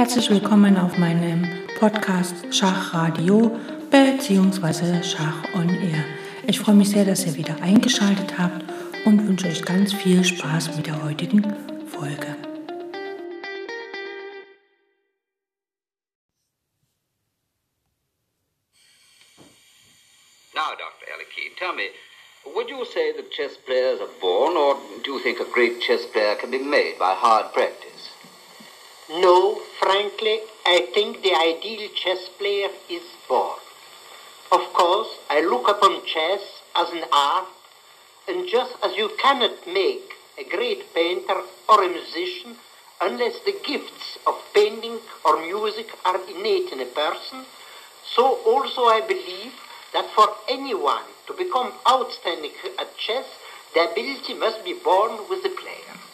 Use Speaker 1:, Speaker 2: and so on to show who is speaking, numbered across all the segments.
Speaker 1: Herzlich willkommen auf meinem Podcast Schachradio bzw. Schach on Air. Ich freue mich sehr, dass ihr wieder eingeschaltet habt und wünsche euch ganz viel Spaß mit der heutigen Folge.
Speaker 2: Now, Dr. Alikeen, tell me, would you say that chess players are born, or do you think a great chess player can be made by hard practice?
Speaker 3: No, frankly, I think the ideal chess player is born. Of course, I look upon chess as an art, and just as you cannot make a great painter or a musician unless the gifts of painting or music are innate in a person, so also I believe that for anyone to become outstanding at chess, the ability must be born with the player.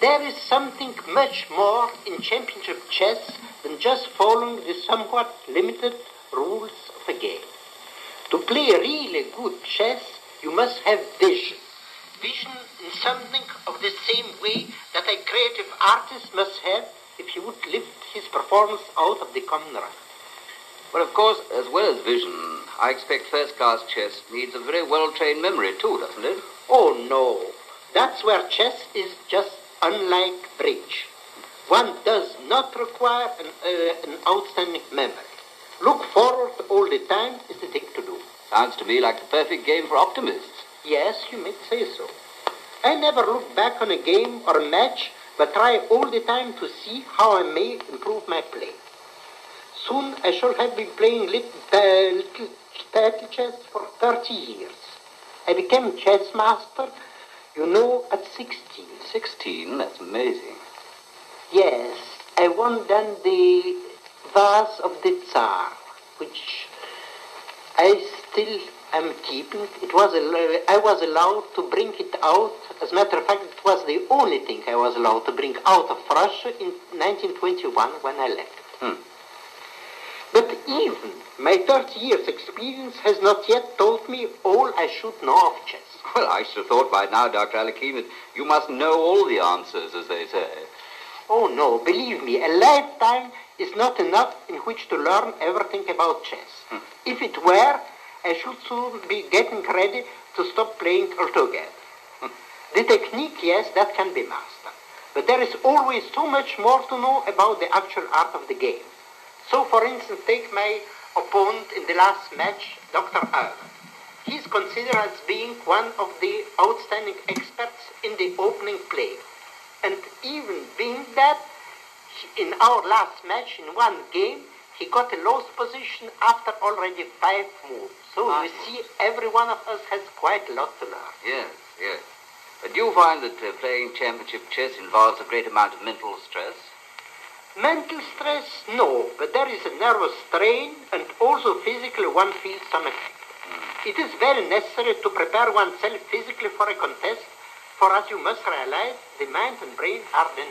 Speaker 3: There is something much more in championship chess than just following the somewhat limited rules of a game. To play really good chess, you must have vision. Vision in something of the same way that a creative artist must have if he would lift his performance out of the common run.
Speaker 2: Well, of course, as well as vision, I expect first-class chess needs a very well-trained memory too, doesn't it?
Speaker 3: Oh no, that's where chess is just unlike bridge. One does not require an, uh, an outstanding memory. Look forward all the time is the thing to do.
Speaker 2: Sounds to me like the perfect game for optimists.
Speaker 3: Yes, you may say so. I never look back on a game or a match, but try all the time to see how I may improve my play. Soon I shall have been playing little, uh, little chess for 30 years. I became chess master, you know, at 16.
Speaker 2: 16? That's amazing.
Speaker 3: Yes, I won then the vase of the Tsar, which I still am keeping. It was I was allowed to bring it out. As a matter of fact, it was the only thing I was allowed to bring out of Russia in 1921 when I left.
Speaker 2: Hmm.
Speaker 3: But even my 30 years experience has not yet told me all I should know of chess.
Speaker 2: Well, I should have thought by now, Dr. Alikeen, that you must know all the answers, as they say.
Speaker 3: Oh no, believe me, a lifetime is not enough in which to learn everything about chess. Hmm. If it were, I should soon be getting ready to stop playing altogether. Hmm. the technique, yes, that can be mastered. But there is always so much more to know about the actual art of the game. So, for instance, take my opponent in the last match, Dr. Allen. He is considered as being one of the outstanding experts in the opening play. And even being that, in our last match, in one game, he got a lost position after already five moves. So
Speaker 2: Ah.
Speaker 3: you see, every one of us has quite a lot to learn.
Speaker 2: Yes, yes. But do you find that uh, playing championship chess involves a great amount of mental stress?
Speaker 3: Mental stress, no, but there is a nervous strain and also physically one feels some effect. It is very necessary to prepare oneself physically for a contest, for as you must realize, the mind and brain are then.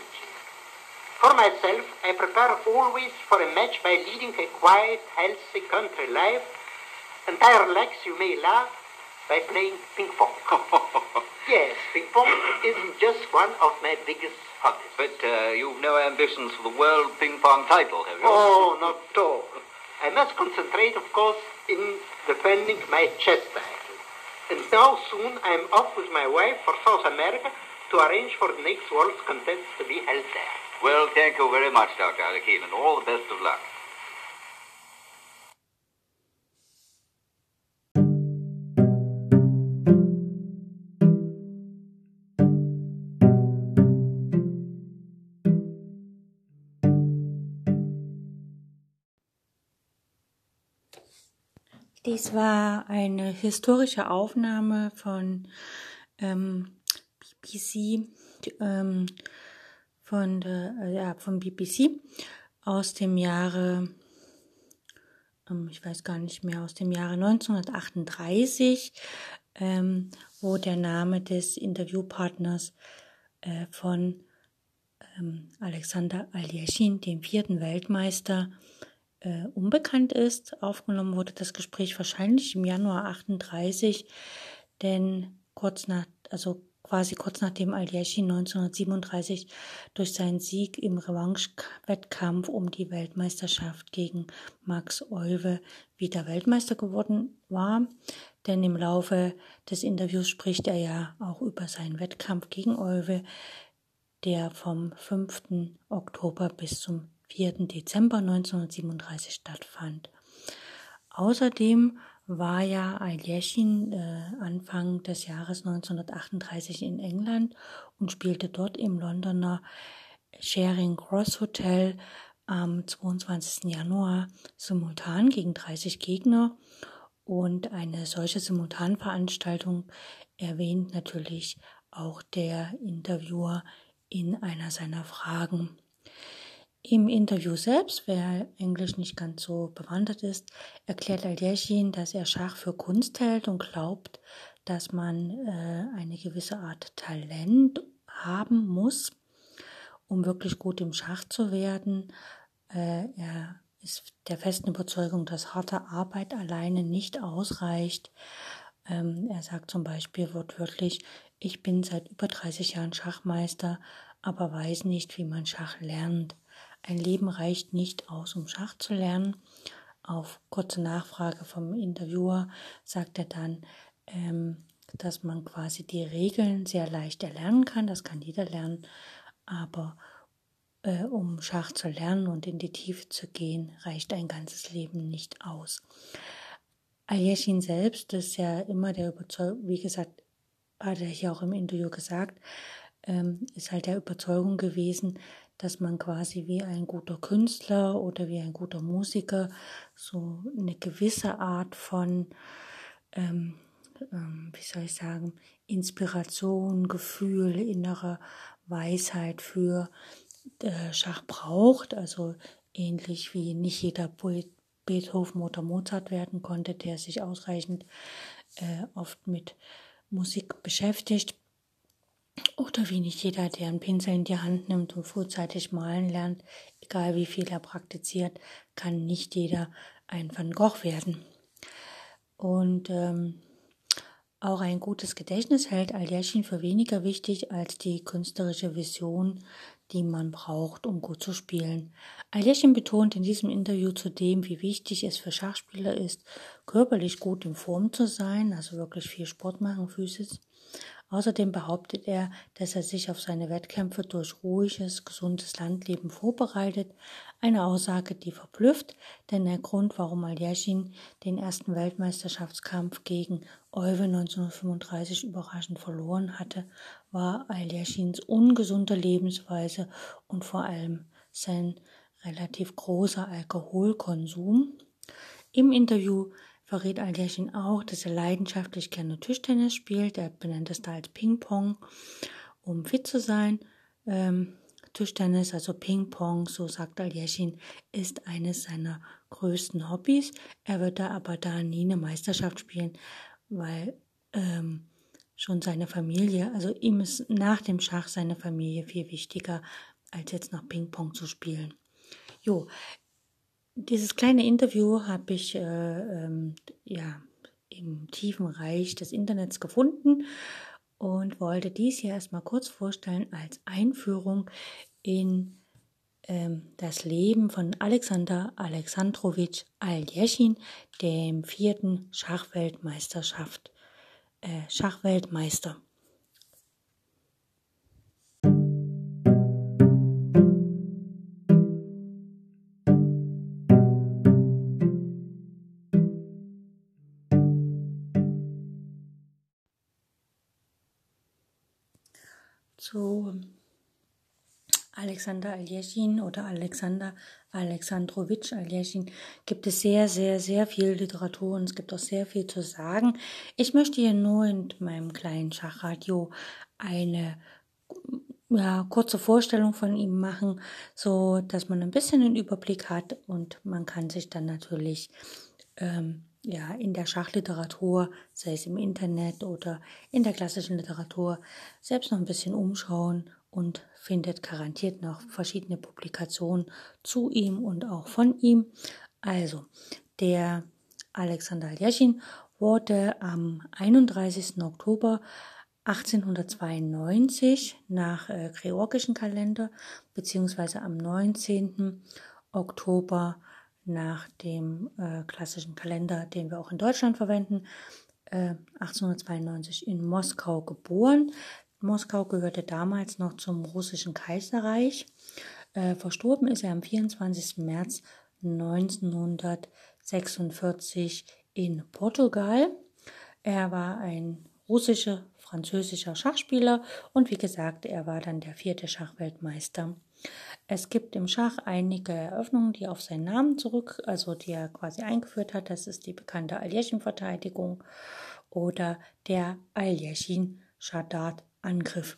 Speaker 3: For myself, I prepare always for a match by leading a quiet, healthy country life, and I relax, you may laugh, by playing ping pong. yes, ping pong is just one of my biggest hobbies.
Speaker 2: But uh, you've no ambitions for the world ping pong title, have you?
Speaker 3: Oh, not at all. I must concentrate, of course, in defending my chess title. And now soon I am off with my wife for South America to arrange for the next World Contest to be held there.
Speaker 2: Well, thank you very much, Dr. Alikeen, and all the best of luck.
Speaker 1: Dies war eine historische Aufnahme von ähm, BBC, ähm, von der, äh, ja, von BBC aus dem Jahre, ähm, ich weiß gar nicht mehr, aus dem Jahre 1938, ähm, wo der Name des Interviewpartners äh, von ähm, Alexander Aljeschin, dem vierten Weltmeister, äh, unbekannt ist. Aufgenommen wurde das Gespräch wahrscheinlich im Januar 38, denn kurz nach, also quasi kurz nachdem Aljechin 1937 durch seinen Sieg im Revanche-Wettkampf um die Weltmeisterschaft gegen Max Euwe wieder Weltmeister geworden war. Denn im Laufe des Interviews spricht er ja auch über seinen Wettkampf gegen Euwe, der vom 5. Oktober bis zum 4. Dezember 1937 stattfand. Außerdem war ja Aljechin äh, Anfang des Jahres 1938 in England und spielte dort im Londoner Charing Cross Hotel am 22. Januar simultan gegen 30 Gegner. Und eine solche Simultanveranstaltung erwähnt natürlich auch der Interviewer in einer seiner Fragen. Im Interview selbst, wer Englisch nicht ganz so bewandert ist, erklärt Aljechin, dass er Schach für Kunst hält und glaubt, dass man äh, eine gewisse Art Talent haben muss, um wirklich gut im Schach zu werden. Äh, er ist der festen Überzeugung, dass harte Arbeit alleine nicht ausreicht. Ähm, er sagt zum Beispiel wortwörtlich, ich bin seit über 30 Jahren Schachmeister, aber weiß nicht, wie man Schach lernt. Ein Leben reicht nicht aus, um Schach zu lernen. Auf kurze Nachfrage vom Interviewer sagt er dann, ähm, dass man quasi die Regeln sehr leicht erlernen kann. Das kann jeder lernen. Aber äh, um Schach zu lernen und in die Tiefe zu gehen, reicht ein ganzes Leben nicht aus. Aljechin selbst ist ja immer der Überzeugung, wie gesagt, hat er hier auch im Interview gesagt, ähm, ist halt der Überzeugung gewesen, dass man quasi wie ein guter Künstler oder wie ein guter Musiker so eine gewisse Art von, ähm, ähm, wie soll ich sagen, Inspiration, Gefühl, innere Weisheit für äh, Schach braucht. Also ähnlich wie nicht jeder Poet Beethoven oder Mozart werden konnte, der sich ausreichend äh, oft mit Musik beschäftigt. Oder wie nicht jeder, der einen Pinsel in die Hand nimmt und frühzeitig malen lernt, egal wie viel er praktiziert, kann nicht jeder ein Van Gogh werden. Und ähm, auch ein gutes Gedächtnis hält Aljechin für weniger wichtig als die künstlerische Vision, die man braucht, um gut zu spielen. Aljechin betont in diesem Interview zudem, wie wichtig es für Schachspieler ist, körperlich gut in Form zu sein, also wirklich viel Sport machen, physisch, Außerdem behauptet er, dass er sich auf seine Wettkämpfe durch ruhiges, gesundes Landleben vorbereitet, eine Aussage, die verblüfft, denn der Grund, warum Aljechin den ersten Weltmeisterschaftskampf gegen Euwe 1935 überraschend verloren hatte, war Aljechins ungesunde Lebensweise und vor allem sein relativ großer Alkoholkonsum. Im Interview verrät Aljechin auch, dass er leidenschaftlich gerne Tischtennis spielt. Er benennt es da als Ping-Pong, um fit zu sein. Ähm, Tischtennis, also Ping-Pong, so sagt Aljechin, ist eines seiner größten Hobbys. Er wird da aber da nie eine Meisterschaft spielen, weil ähm, schon seine Familie, also ihm ist nach dem Schach seine Familie viel wichtiger, als jetzt noch Ping-Pong zu spielen. Jo, dieses kleine Interview habe ich äh, ähm, ja, im tiefen Reich des Internets gefunden und wollte dies hier erstmal kurz vorstellen als Einführung in ähm, das Leben von Alexander Alexandrowitsch Aljechin, dem vierten Schachweltmeisterschaft, äh, Schachweltmeister. Alexander Aljechin oder Alexander Alexandrowitsch Aljechin gibt es sehr, sehr, sehr viel Literatur und es gibt auch sehr viel zu sagen. Ich möchte hier nur in meinem kleinen Schachradio eine ja, kurze Vorstellung von ihm machen, so dass man ein bisschen einen Überblick hat und man kann sich dann natürlich ähm, ja, in der Schachliteratur, sei es im Internet oder in der klassischen Literatur, selbst noch ein bisschen umschauen und findet garantiert noch verschiedene Publikationen zu ihm und auch von ihm. Also, der Alexander Aljechin wurde am 31. Oktober 1892 nach äh, georgischen Kalender beziehungsweise am 19. Oktober nach dem äh, klassischen Kalender, den wir auch in Deutschland verwenden, äh, 1892 in Moskau geboren. Moskau gehörte damals noch zum russischen Kaiserreich. Äh, verstorben ist er am 24. März 1946 in Portugal. Er war ein russischer, französischer Schachspieler und wie gesagt, er war dann der vierte Schachweltmeister. Es gibt im Schach einige Eröffnungen, die auf seinen Namen zurück, also die er quasi eingeführt hat. Das ist die bekannte Aljeschin-Verteidigung oder der Aljeschin-Shadat-Angriff.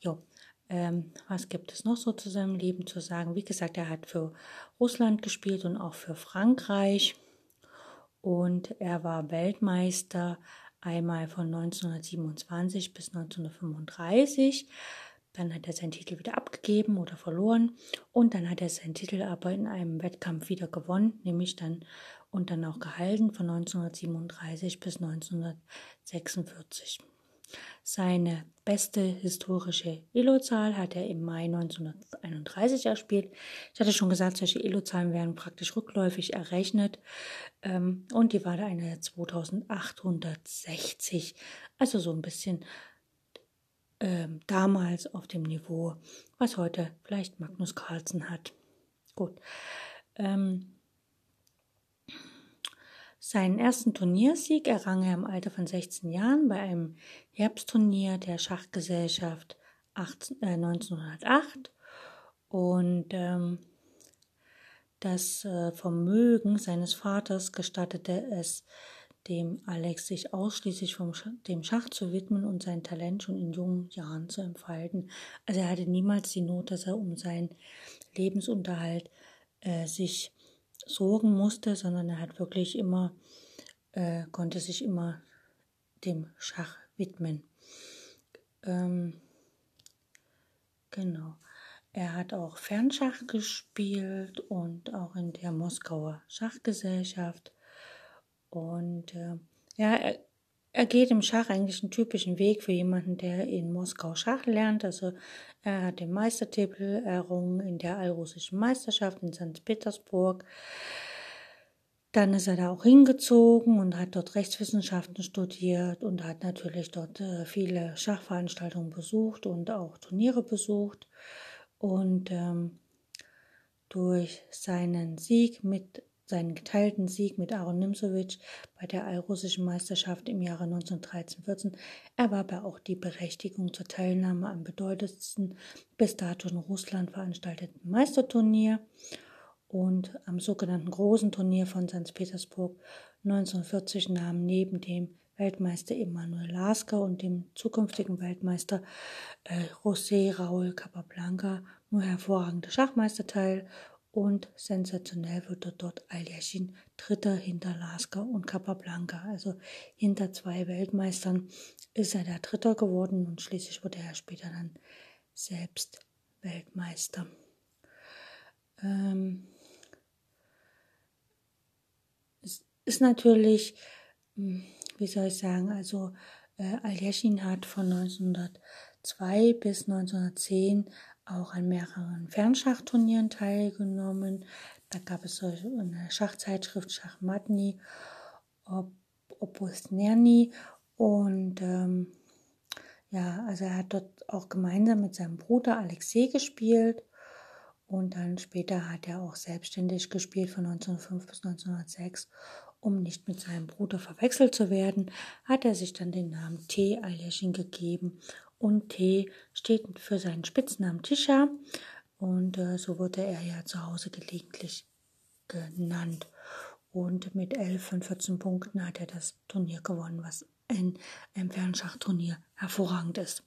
Speaker 1: Jo, ähm, was gibt es noch so zu seinem Leben zu sagen? Wie gesagt, er hat für Russland gespielt und auch für Frankreich. Und er war Weltmeister einmal von 1927 bis 1935. Dann hat er seinen Titel wieder abgegeben oder verloren und dann hat er seinen Titel aber in einem Wettkampf wieder gewonnen, nämlich dann und dann auch gehalten von 1937 bis 1946. Seine beste historische Elo-Zahl hat er im Mai 1931 erspielt. Ich hatte schon gesagt, solche Elo-Zahlen werden praktisch rückläufig errechnet. Ähm, und die war da eine 2860. Also so ein bisschen ähm, damals auf dem Niveau, was heute vielleicht Magnus Carlsen hat. Gut. Ähm, seinen ersten Turniersieg errang er im Alter von 16 Jahren bei einem Herbstturnier der Schachgesellschaft 18, äh, 1908 und ähm, das äh, Vermögen seines Vaters gestattete es dem Alex sich ausschließlich vom Sch dem Schach zu widmen und sein Talent schon in jungen Jahren zu entfalten. Also er hatte niemals die Not, dass er um seinen Lebensunterhalt äh, sich sorgen musste, sondern er hat wirklich immer, äh, konnte sich immer dem Schach widmen. Ähm, genau. Er hat auch Fernschach gespielt und auch in der Moskauer Schachgesellschaft. Und äh, ja, er, er geht im Schach eigentlich einen typischen Weg für jemanden, der in Moskau Schach lernt. Also er hat den Meistertitel errungen in der allrussischen Meisterschaft in St. Petersburg. Dann ist er da auch hingezogen und hat dort Rechtswissenschaften studiert und hat natürlich dort äh, viele Schachveranstaltungen besucht und auch Turniere besucht. Und ähm, durch seinen Sieg mit seinen geteilten Sieg mit Aaron Nimzowitsch bei der allrussischen Meisterschaft im Jahre 1913-14 erwarb er auch die Berechtigung zur Teilnahme am bedeutendsten bis dato in Russland veranstalteten Meisterturnier und am sogenannten Großen Turnier von St. Petersburg 1940 nahmen neben dem Weltmeister Emanuel Lasker und dem zukünftigen Weltmeister äh, José Raúl Capablanca nur hervorragende Schachmeister teil und sensationell wurde dort Aljashin Dritter hinter Lasker und Capablanca. Also hinter zwei Weltmeistern ist er der Dritter geworden und schließlich wurde er später dann selbst Weltmeister. Ähm, es ist natürlich, hm, wie soll ich sagen, also äh, Aljashin hat von 1902 bis 1910 auch an mehreren Fernschachturnieren teilgenommen. Da gab es so eine Schachzeitschrift Schachmatni, Opus Nerni und ähm, ja, also er hat dort auch gemeinsam mit seinem Bruder Alexei gespielt und dann später hat er auch selbstständig gespielt von 1905 bis 1906. Um nicht mit seinem Bruder verwechselt zu werden, hat er sich dann den Namen T. Aljeschin gegeben und T steht für seinen Spitznamen Tisha und äh, so wurde er ja zu Hause gelegentlich genannt. Und mit 11 von 14 Punkten hat er das Turnier gewonnen, was in einem Fernschachturnier hervorragend ist.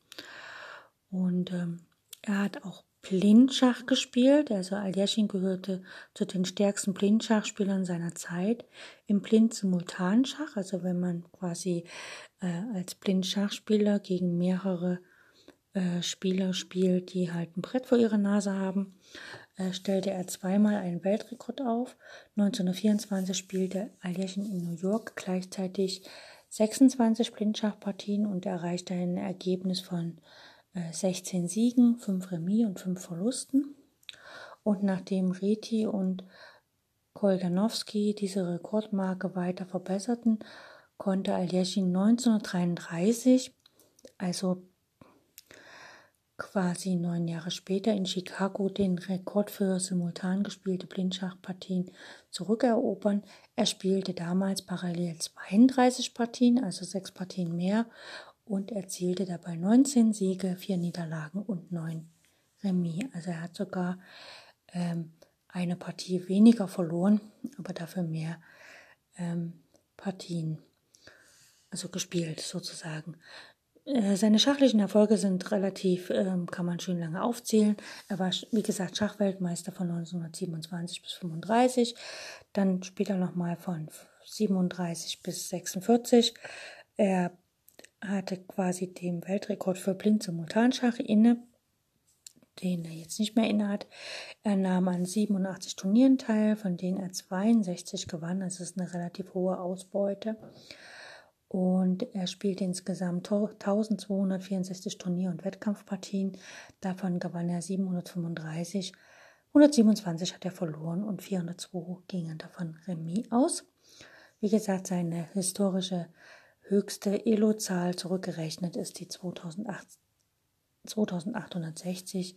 Speaker 1: Und ähm, er hat auch Blindschach gespielt. Also Aljashin gehörte zu den stärksten Blindschachspielern seiner Zeit. Im Blind-Simultanschach, also wenn man quasi äh, als Blindschachspieler gegen mehrere äh, Spieler spielt, die halt ein Brett vor ihrer Nase haben, äh, stellte er zweimal einen Weltrekord auf. 1924 spielte Aljashin in New York gleichzeitig 26 Blindschachpartien und erreichte ein Ergebnis von 16 äh, Siegen, 5 Remis und 5 Verlusten. Und nachdem Reti und Koldanowski diese Rekordmarke weiter verbesserten, konnte Aljeschin 1933, also quasi neun Jahre später in Chicago den Rekord für simultan gespielte Blindschachpartien zurückerobern. Er spielte damals parallel 32 Partien, also sechs Partien mehr, und erzielte dabei 19 Siege, vier Niederlagen und neun Remis. Also er hat sogar ähm, eine Partie weniger verloren, aber dafür mehr ähm, Partien, also gespielt sozusagen. Äh, seine schachlichen Erfolge sind relativ, ähm, kann man schön lange aufzählen. Er war, wie gesagt, Schachweltmeister von 1927 bis 35, dann später nochmal von 37 bis 46. Er hatte quasi den Weltrekord für Blind-Simultanschach inne, den er jetzt nicht mehr innehat. Er nahm an 87 Turnieren teil, von denen er 62 gewann. Das ist eine relativ hohe Ausbeute und er spielte insgesamt 1264 Turnier- und Wettkampfpartien. Davon gewann er 735. 127 hat er verloren und 402 gingen davon Remis aus. Wie gesagt, seine historische höchste Elo-Zahl zurückgerechnet ist die 2008, 2860.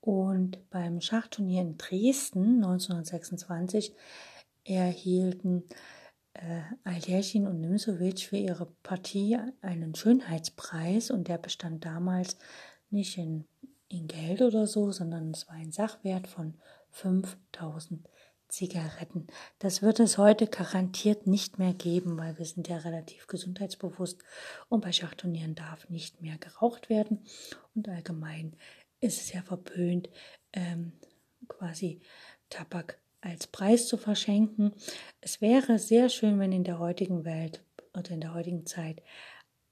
Speaker 1: Und beim Schachturnier in Dresden 1926 erhielten äh, Aljeschin und Nimsovic für ihre Partie einen Schönheitspreis und der bestand damals nicht in, in Geld oder so, sondern es war ein Sachwert von 5000 Zigaretten. Das wird es heute garantiert nicht mehr geben, weil wir sind ja relativ gesundheitsbewusst und bei Schachturnieren darf nicht mehr geraucht werden und allgemein ist es ja verpönt, ähm, quasi Tabak als Preis zu verschenken. Es wäre sehr schön, wenn in der heutigen Welt oder in der heutigen Zeit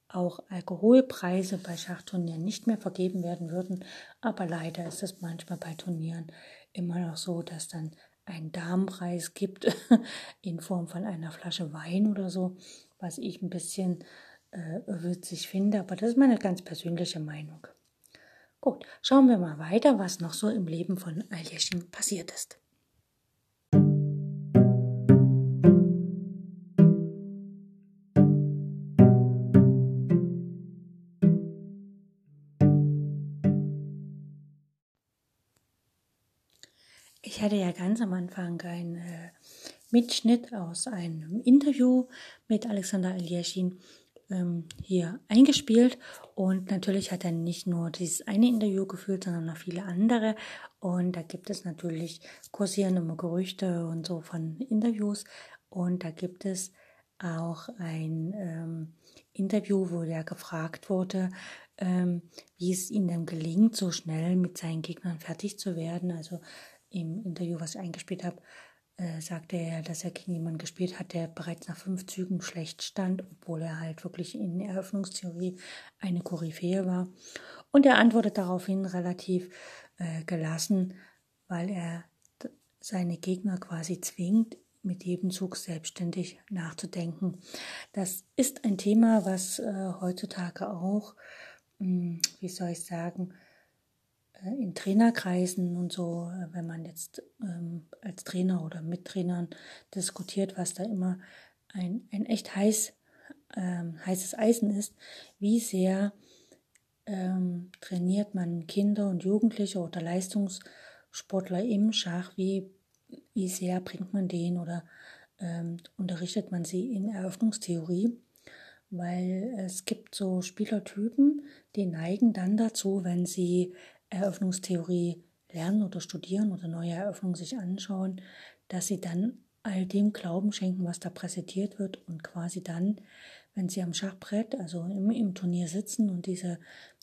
Speaker 1: auch Alkoholpreise bei Schachturnieren nicht mehr vergeben werden würden. Aber leider ist es manchmal bei Turnieren immer noch so, dass dann ein Damenpreis gibt in Form von einer Flasche Wein oder so, was ich ein bisschen äh, witzig finde. Aber das ist meine ganz persönliche Meinung. Gut, schauen wir mal weiter, was noch so im Leben von Aljeschin passiert ist. Hatte ja ganz am Anfang einen äh, Mitschnitt aus einem Interview mit Alexander Aljeschin ähm, hier eingespielt. Und natürlich hat er nicht nur dieses eine Interview geführt, sondern noch viele andere. Und da gibt es natürlich kursierende Gerüchte und so von Interviews. Und da gibt es auch ein ähm, Interview, wo der gefragt wurde, ähm, wie es ihm denn gelingt, so schnell mit seinen Gegnern fertig zu werden. Also im Interview, was ich eingespielt habe, äh, sagte er, dass er gegen jemanden gespielt hat, der bereits nach fünf Zügen schlecht stand, obwohl er halt wirklich in Eröffnungstheorie eine Koryphäe war. Und er antwortet daraufhin relativ äh, gelassen, weil er seine Gegner quasi zwingt, mit jedem Zug selbstständig nachzudenken. Das ist ein Thema, was äh, heutzutage auch, mh, hm, wie soll ich sagen, in Trainerkreisen und so, äh, wenn man jetzt ähm, als Trainer oder mit Trainern diskutiert, was da immer ein, ein echt heiß, ähm, heißes Eisen ist, wie sehr ähm, trainiert man Kinder und Jugendliche oder Leistungssportler im Schach, wie, wie sehr bringt man den oder ähm, unterrichtet man sie in Eröffnungstheorie, weil es gibt so Spielertypen, die neigen dann dazu, wenn sie Eröffnungstheorie lernen oder studieren oder neue Eröffnungen sich anschauen, dass sie dann all dem Glauben schenken, was da präsentiert wird und quasi dann, wenn sie am Schachbrett, also im, im Turnier sitzen und diese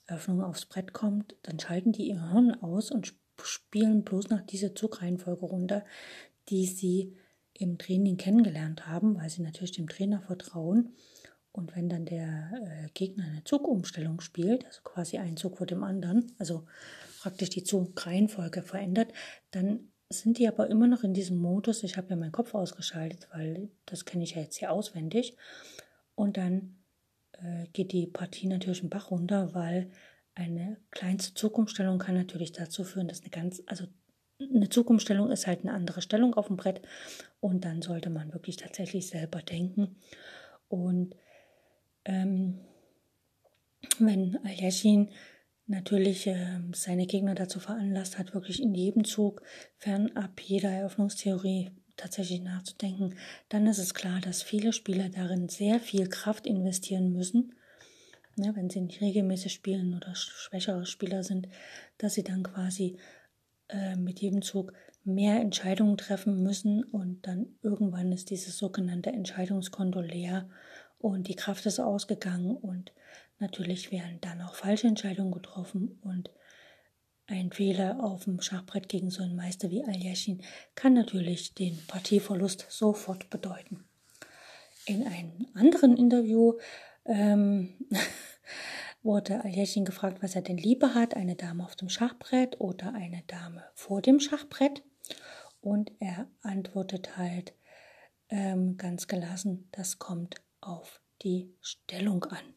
Speaker 1: Eröffnung aufs Brett kommt, dann schalten die ihr Hirn aus und spielen bloß nach dieser Zugreihenfolge runter, die sie im Training kennengelernt haben, weil sie natürlich dem Trainer vertrauen. Und wenn dann der äh, Gegner eine Zugumstellung spielt, also quasi ein Zug vor dem anderen, also praktisch die Zugreihenfolge verändert, dann sind die aber immer noch in diesem Modus, ich habe ja meinen Kopf ausgeschaltet, weil das kenne ich ja jetzt hier auswendig. Und dann äh, geht die Partie natürlich einen Bach runter, weil eine kleinste Zukunftsstellung kann natürlich dazu führen, dass eine ganz, also eine Zukunftsstellung ist halt eine andere Stellung auf dem Brett und dann sollte man wirklich tatsächlich selber denken. Und ähm, wenn Aljashin natürlich äh, seine Gegner dazu veranlasst hat, wirklich in jedem Zug fernab jeder Eröffnungstheorie tatsächlich nachzudenken, dann ist es klar, dass viele Spieler darin sehr viel Kraft investieren müssen, ne, wenn sie nicht regelmäßig spielen oder schwächere Spieler sind, dass sie dann quasi äh, mit jedem Zug mehr Entscheidungen treffen müssen und dann irgendwann ist dieses sogenannte Entscheidungskonto leer und die Kraft ist ausgegangen und natürlich werden dann auch falsche Entscheidungen getroffen und ein Fehler auf dem Schachbrett gegen so einen Meister wie Aljashin kann natürlich den Partieverlust sofort bedeuten. In einem anderen Interview ähm, wurde Aljashin gefragt, was er denn lieber hat, eine Dame auf dem Schachbrett oder eine Dame vor dem Schachbrett. Und er antwortet halt ähm, ganz gelassen, das kommt auf die Stellung an.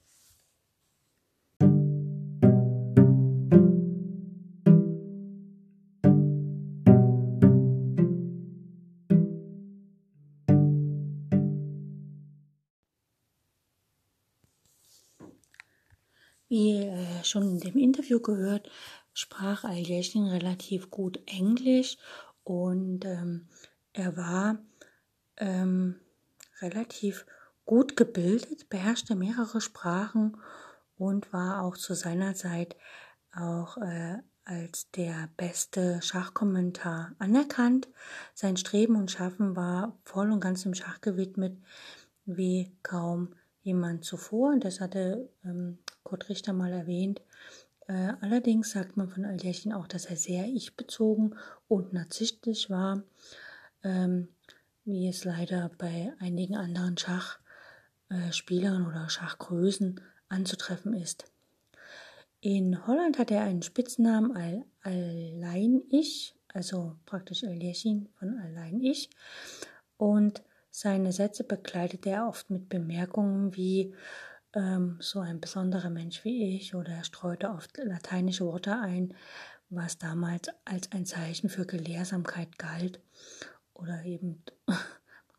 Speaker 1: Wie äh, schon in dem Interview gehört, sprach Aljechin relativ gut Englisch und ähm, er war ähm, relativ gut gebildet, beherrschte mehrere Sprachen und war auch zu seiner Zeit auch äh, als der beste Schachkommentar anerkannt. Sein Streben und Schaffen war voll und ganz im Schach gewidmet, wie kaum jemand zuvor. Und das hatte ähm, Kurt Richter mal erwähnt. Äh, allerdings sagt man von Aljechin auch, dass er sehr ich-bezogen und narzisstisch war, ähm, wie es leider bei einigen anderen Schachspielern äh, oder Schachgrößen anzutreffen ist. In Holland hat er einen Spitznamen Al Allein Ich, also praktisch Aljechin von Allein Ich. Und seine Sätze begleitet er oft mit Bemerkungen wie ähm, so ein besonderer Mensch wie ich oder er streute oft lateinische Worte ein, was damals als ein Zeichen für Gelehrsamkeit galt oder eben, man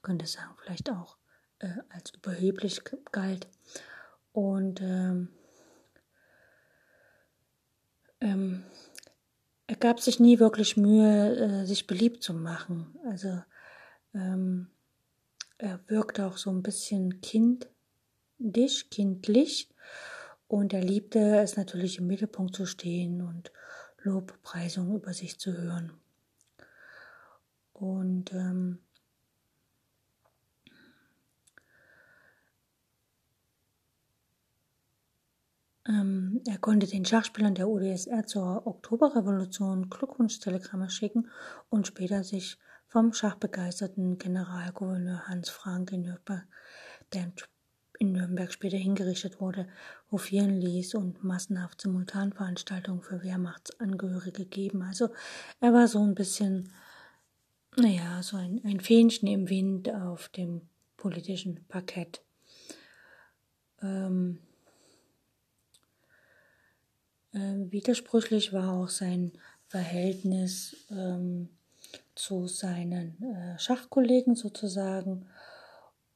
Speaker 1: könnte sagen, vielleicht auch äh, als überheblich galt. Und ähm, ähm, er gab sich nie wirklich Mühe, äh, sich beliebt zu machen. Also ähm, er wirkte auch so ein bisschen kindisch, kindlich und er liebte es natürlich im Mittelpunkt zu stehen und Lobpreisungen über sich zu hören. Und ähm, ähm, er konnte den Schachspielern der UdSR zur Oktoberrevolution Glückwunschtelegramme schicken und später sich vom schachbegeisterten Generalgouverneur Hans Frank in Nürnberg, der in Nürnberg später hingerichtet wurde, hofieren ließ und massenhaft Simultanveranstaltungen für Wehrmachtsangehörige geben. Also er war so ein bisschen, naja, so ein, ein Fähnchen im Wind auf dem politischen Parkett. Ähm, äh, widersprüchlich war auch sein Verhältnis ähm, zu seinen äh, Schachkollegen sozusagen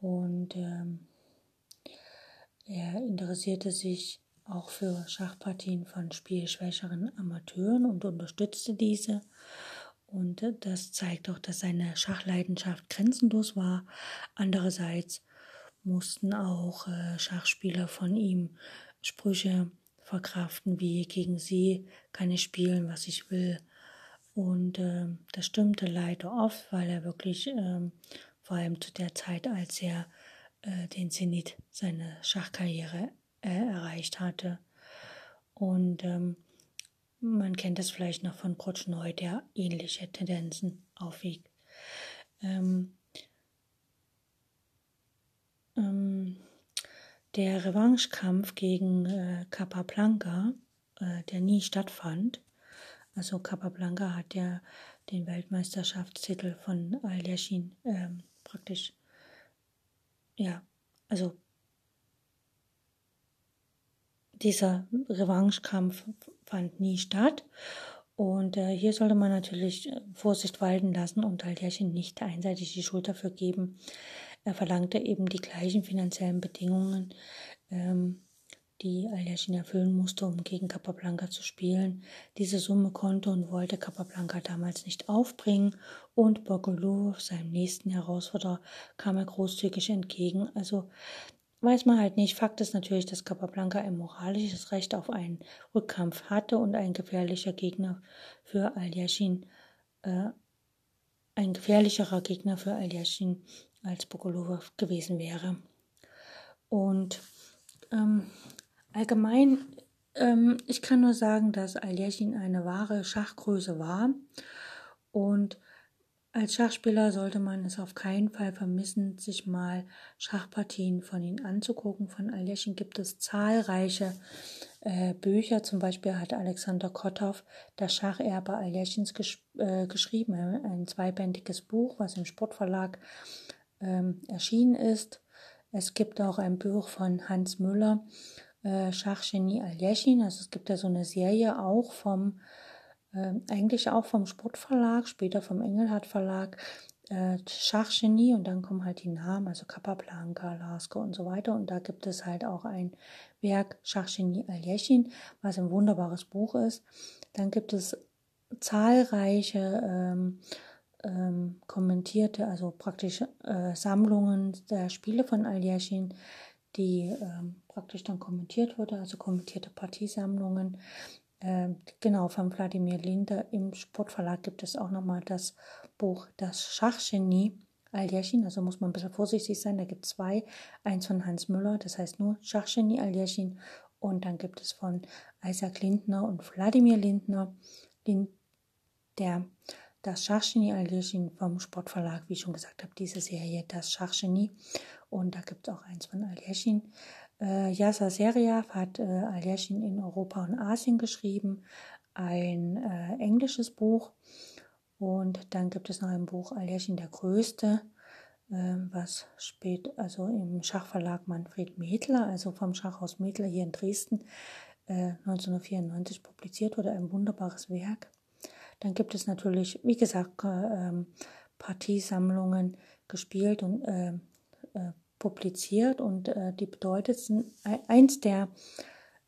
Speaker 1: und ähm, er interessierte sich auch für Schachpartien von spielschwächeren Amateuren und unterstützte diese. Und äh, das zeigt auch, dass seine Schachleidenschaft grenzenlos war. Andererseits mussten auch äh, Schachspieler von ihm Sprüche verkraften, wie gegen sie kann ich spielen, was ich will und äh, das stimmte leider oft, weil er wirklich äh, vor allem zu der Zeit, als er äh, den Zenit seiner Schachkarriere äh, erreicht hatte. Und ähm, man kennt das vielleicht noch von Krotschneu, der ähnliche Tendenzen aufwiegt. Ähm, ähm, der Revanchekampf gegen äh, Capablanca, äh, der nie stattfand, also Capablanca hat ja den Weltmeisterschaftstitel von Al-Yashin ähm, praktisch, ja, also dieser Revanchekampf fand nie statt. Und äh, hier sollte man natürlich äh, Vorsicht walten lassen und Aljechin nicht einseitig die Schuld dafür geben. Er verlangte eben die gleichen finanziellen Bedingungen, ähm, die Aljechin erfüllen musste, um gegen Capablanca zu spielen. Diese Summe konnte und wollte Capablanca damals nicht aufbringen und Bogolov, seinem nächsten Herausforderer, kam er großzügig entgegen. Also weiß man halt nicht. Fakt ist natürlich, dass Capablanca ein moralisches Recht auf einen Rückkampf hatte und ein gefährlicher Gegner für Aljashin, äh, ein gefährlicherer Gegner für Aljashin als Bokolov gewesen wäre. Und ähm, allgemein, ähm, ich kann nur sagen, dass Aljashin eine wahre Schachgröße war und als Schachspieler sollte man es auf keinen Fall vermissen, sich mal Schachpartien von ihm anzugucken. Von Aljechin gibt es zahlreiche äh, Bücher. Zum Beispiel hat Alexander Kotow das Schacherbe Aljechins gesch äh, geschrieben, ein zweibändiges Buch, was im Sportverlag ähm, erschienen ist. Es gibt auch ein Buch von Hans Müller, äh, Schachgenie Aljechin. Also es gibt ja so eine Serie auch vom äh, eigentlich auch vom Sportverlag, später vom Engelhardt Verlag, äh, Schachgenie und dann kommen halt die Namen, also Capablanca, Lasker und so weiter. Und da gibt es halt auch ein Werk Schachgenie Aljechin, was ein wunderbares Buch ist. Dann gibt es zahlreiche ähm, ähm, kommentierte, also praktisch äh, Sammlungen der Spiele von Aljechin, die ähm, praktisch dann kommentiert wurde, also kommentierte Partiesammlungen. Ähm, genau, von Wladimir Linde im Sportverlag gibt es auch nochmal das Buch Das Schachgenie Aljechin, also muss man ein bisschen vorsichtig sein, da gibt es zwei, eins von Hans Müller, das heißt nur Schachgenie Aljechin und dann gibt es von Isaac Lindner und Wladimir Lindner, der das Schachgenie Aljechin vom Sportverlag, wie ich schon gesagt habe, diese Serie Das Schachgenie und da gibt es auch eins von Aljechin. Äh, Yasser Seriav hat äh, Aljechin in Europa und Asien geschrieben, ein äh, englisches Buch. Und dann gibt es noch ein Buch Aljechin der Größte, äh, was spät, also im Schachverlag Manfred Medler, also vom Schachhaus Medler hier in Dresden, 1994 äh, publiziert wurde. Ein wunderbares Werk. Dann gibt es natürlich, wie gesagt, äh, ähm, Partiesammlungen gespielt und äh, publiziert und äh, die bedeutendsten, eins der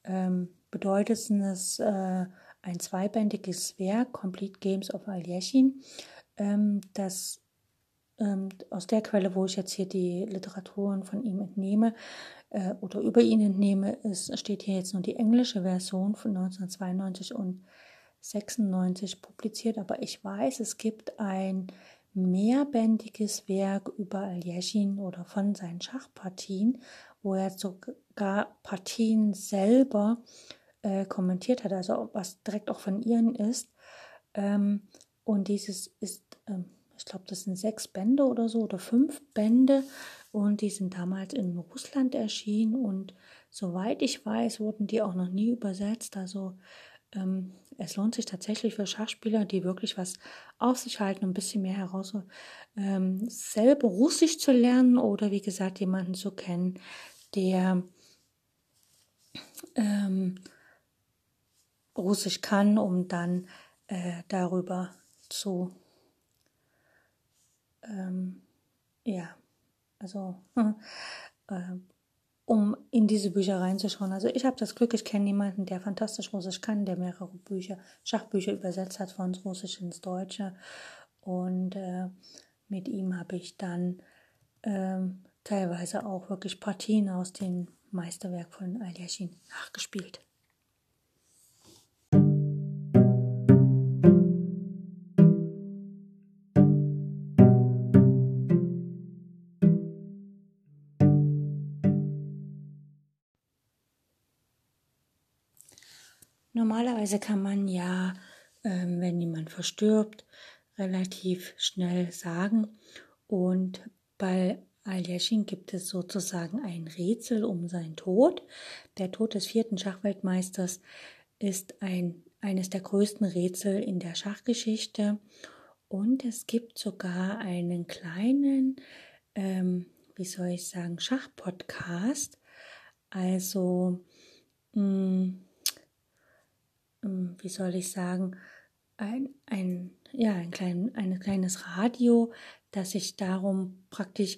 Speaker 1: ähm, bedeutendsten ist äh, ein zweibändiges Werk, Complete Games of Aljechin, ähm, das aus der Quelle, wo ich jetzt hier die Literaturen von ihm entnehme äh, oder über ihn entnehme, ist, steht hier jetzt nur die englische Version von 1992 und 96 publiziert, aber ich weiß, es gibt ein mehrbändiges Werk über Aljeschin oder von seinen Schachpartien, wo er sogar Partien selber äh, kommentiert hat, also was direkt auch von ihren ist. Ähm, und dieses ist, ähm, ich glaube, das sind sechs Bände oder so oder fünf Bände und die sind damals in Russland erschienen und soweit ich weiß, wurden die auch noch nie übersetzt. Also ähm, es lohnt sich tatsächlich für Schachspieler, die wirklich was auf sich halten, ein bisschen mehr heraus, ähm, selber Russisch zu lernen oder wie gesagt jemanden zu kennen, der ähm, Russisch kann, um dann äh, darüber zu, ähm, ja, also äh, um in diese Bücher reinzuschauen. Also ich habe das Glück, ich kenne jemanden, der fantastisch Russisch kann, der mehrere Bücher, Schachbücher übersetzt hat von Russisch ins Deutsche. Und äh, mit ihm habe ich dann äh, teilweise auch wirklich Partien aus dem Meisterwerk von Aljashin nachgespielt. Normalerweise kann man ja, ähm, wenn jemand verstirbt, relativ schnell sagen. Und bei Aljechin gibt es sozusagen ein Rätsel um seinen Tod. Der Tod des vierten Schachweltmeisters ist ein, eines der größten Rätsel in der Schachgeschichte. Und es gibt sogar einen kleinen, ähm, wie soll ich sagen, Schachpodcast. Also mh, wie soll ich sagen, ein, ein, ja, ein, klein, ein kleines Radio, das sich darum praktisch,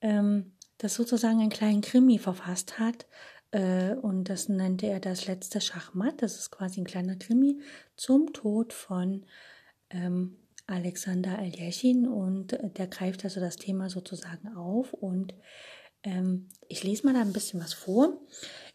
Speaker 1: ähm, das sozusagen einen kleinen Krimi verfasst hat. Äh, und das nannte er das letzte Schachmatt. Das ist quasi ein kleiner Krimi zum Tod von ähm, Alexander Aljeschin. Und der greift also das Thema sozusagen auf. Und ähm, ich lese mal da ein bisschen was vor.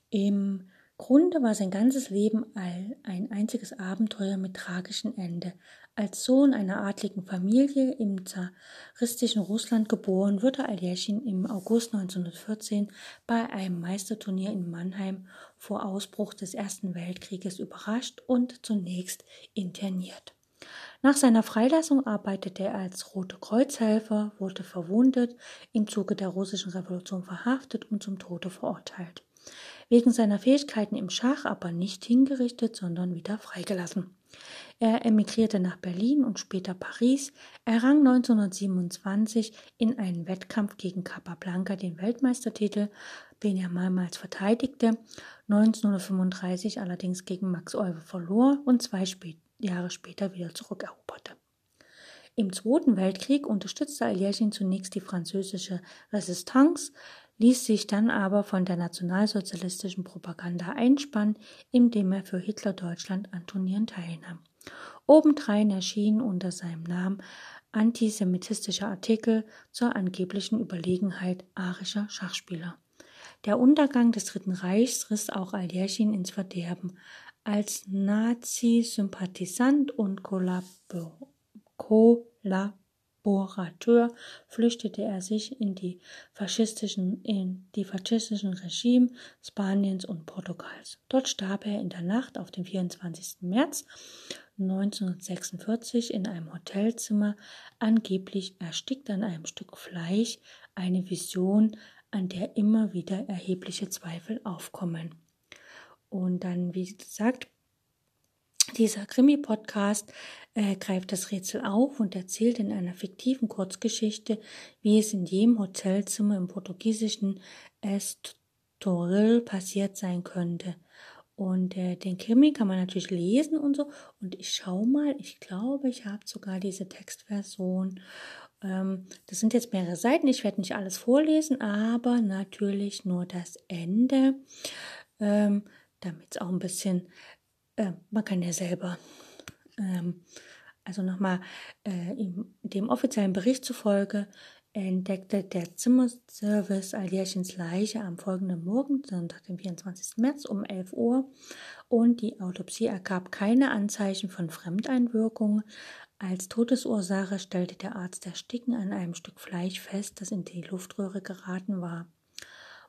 Speaker 1: Im Grunde war sein ganzes Leben ein einziges Abenteuer mit tragischem Ende. Als Sohn einer adligen Familie im zaristischen Russland geboren, wurde Aljeschin im August 1914 bei einem Meisterturnier in Mannheim vor Ausbruch des Ersten Weltkrieges überrascht und zunächst interniert. Nach seiner Freilassung arbeitete er als Rote Kreuzhelfer, wurde verwundet, im Zuge der russischen Revolution verhaftet und zum Tode verurteilt wegen seiner Fähigkeiten im Schach aber nicht hingerichtet, sondern wieder freigelassen. Er emigrierte nach Berlin und später Paris, errang 1927 in einem Wettkampf gegen Capablanca den Weltmeistertitel, den er mehrmals verteidigte, 1935 allerdings gegen Max Euwe verlor und zwei spät Jahre später wieder zurückeroberte. Im Zweiten Weltkrieg unterstützte Aljechin zunächst die französische Resistance, ließ sich dann aber von der nationalsozialistischen Propaganda einspannen, indem er für Hitler-Deutschland an Turnieren teilnahm. Obendrein erschienen unter seinem Namen antisemitistische Artikel zur angeblichen Überlegenheit arischer Schachspieler. Der Untergang des Dritten Reichs riss auch Aljeschin ins Verderben. Als Nazi-Sympathisant und Kollabor Kollaborateur flüchtete er sich in die faschistischen, in die faschistischen Regime Spaniens und Portugals. Dort starb er in der Nacht auf den 24. März 1946 in einem Hotelzimmer, angeblich erstickt an einem Stück Fleisch, eine Vision, an der immer wieder erhebliche Zweifel aufkommen. Und dann, wie gesagt, dieser Krimi-Podcast äh, greift das Rätsel auf und erzählt in einer fiktiven Kurzgeschichte, wie es in jedem Hotelzimmer im portugiesischen Estoril passiert sein könnte. Und äh, den Krimi kann man natürlich lesen und so. Und ich schau mal, ich glaube, ich habe sogar diese Textversion. Ähm, das sind jetzt mehrere Seiten. Ich werde nicht alles vorlesen, aber natürlich nur das Ende, ähm, damit es auch ein bisschen, äh, man kann ja selber also nochmal äh, dem offiziellen Bericht zufolge entdeckte der Zimmerservice Aljerchens Leiche am folgenden Morgen, Sonntag, den 24. März um 11 Uhr und die Autopsie ergab keine Anzeichen von Fremdeinwirkung. Als Todesursache stellte der Arzt Ersticken an einem Stück Fleisch fest, das in die Luftröhre geraten war.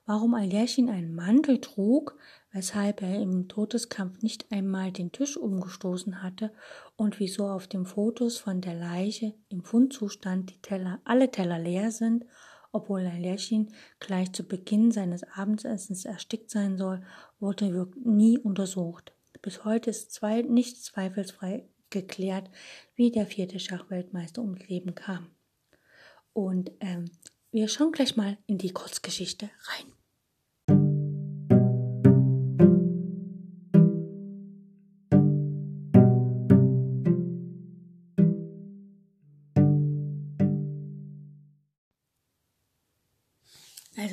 Speaker 1: Warum Aljerchin einen Mantel trug, weshalb er im Todeskampf nicht einmal den Tisch umgestoßen hatte und wieso auf den Fotos von der Leiche im Fundzustand die Teller, alle Teller leer sind, obwohl Aljerchin gleich zu Beginn seines Abendessens erstickt sein soll, wurde nie untersucht. Bis heute ist zwei, nicht zweifelsfrei geklärt, wie der vierte Schachweltmeister ums Leben kam. Und ähm, wir schauen gleich mal in die Kurzgeschichte rein.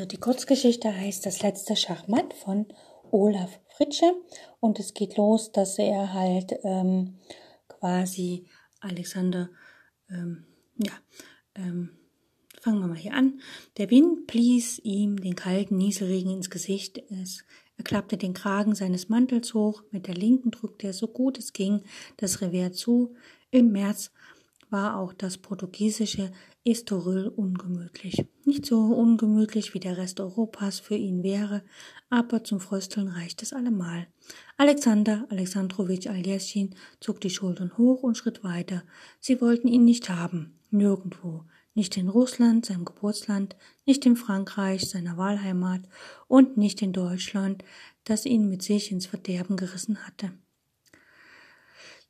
Speaker 1: Also die Kurzgeschichte heißt Das letzte Schachmatt von Olaf Fritsche und es geht los, dass er halt ähm, quasi Alexander, ähm, ja, ähm, fangen wir mal hier an. Der Wind blies ihm den kalten Nieselregen ins Gesicht. Es, er klappte den Kragen seines Mantels hoch, mit der linken drückte er so gut es ging das Revier zu. Im März war auch das portugiesische Estoril ungemütlich. Nicht so ungemütlich wie der Rest Europas für ihn wäre, aber zum Frösteln reicht es allemal. Alexander Alexandrowitsch Aljeschin zog die Schultern hoch und schritt weiter. Sie wollten ihn nicht haben, nirgendwo, nicht in Russland, seinem Geburtsland, nicht in Frankreich, seiner Wahlheimat und nicht in Deutschland, das ihn mit sich ins Verderben gerissen hatte.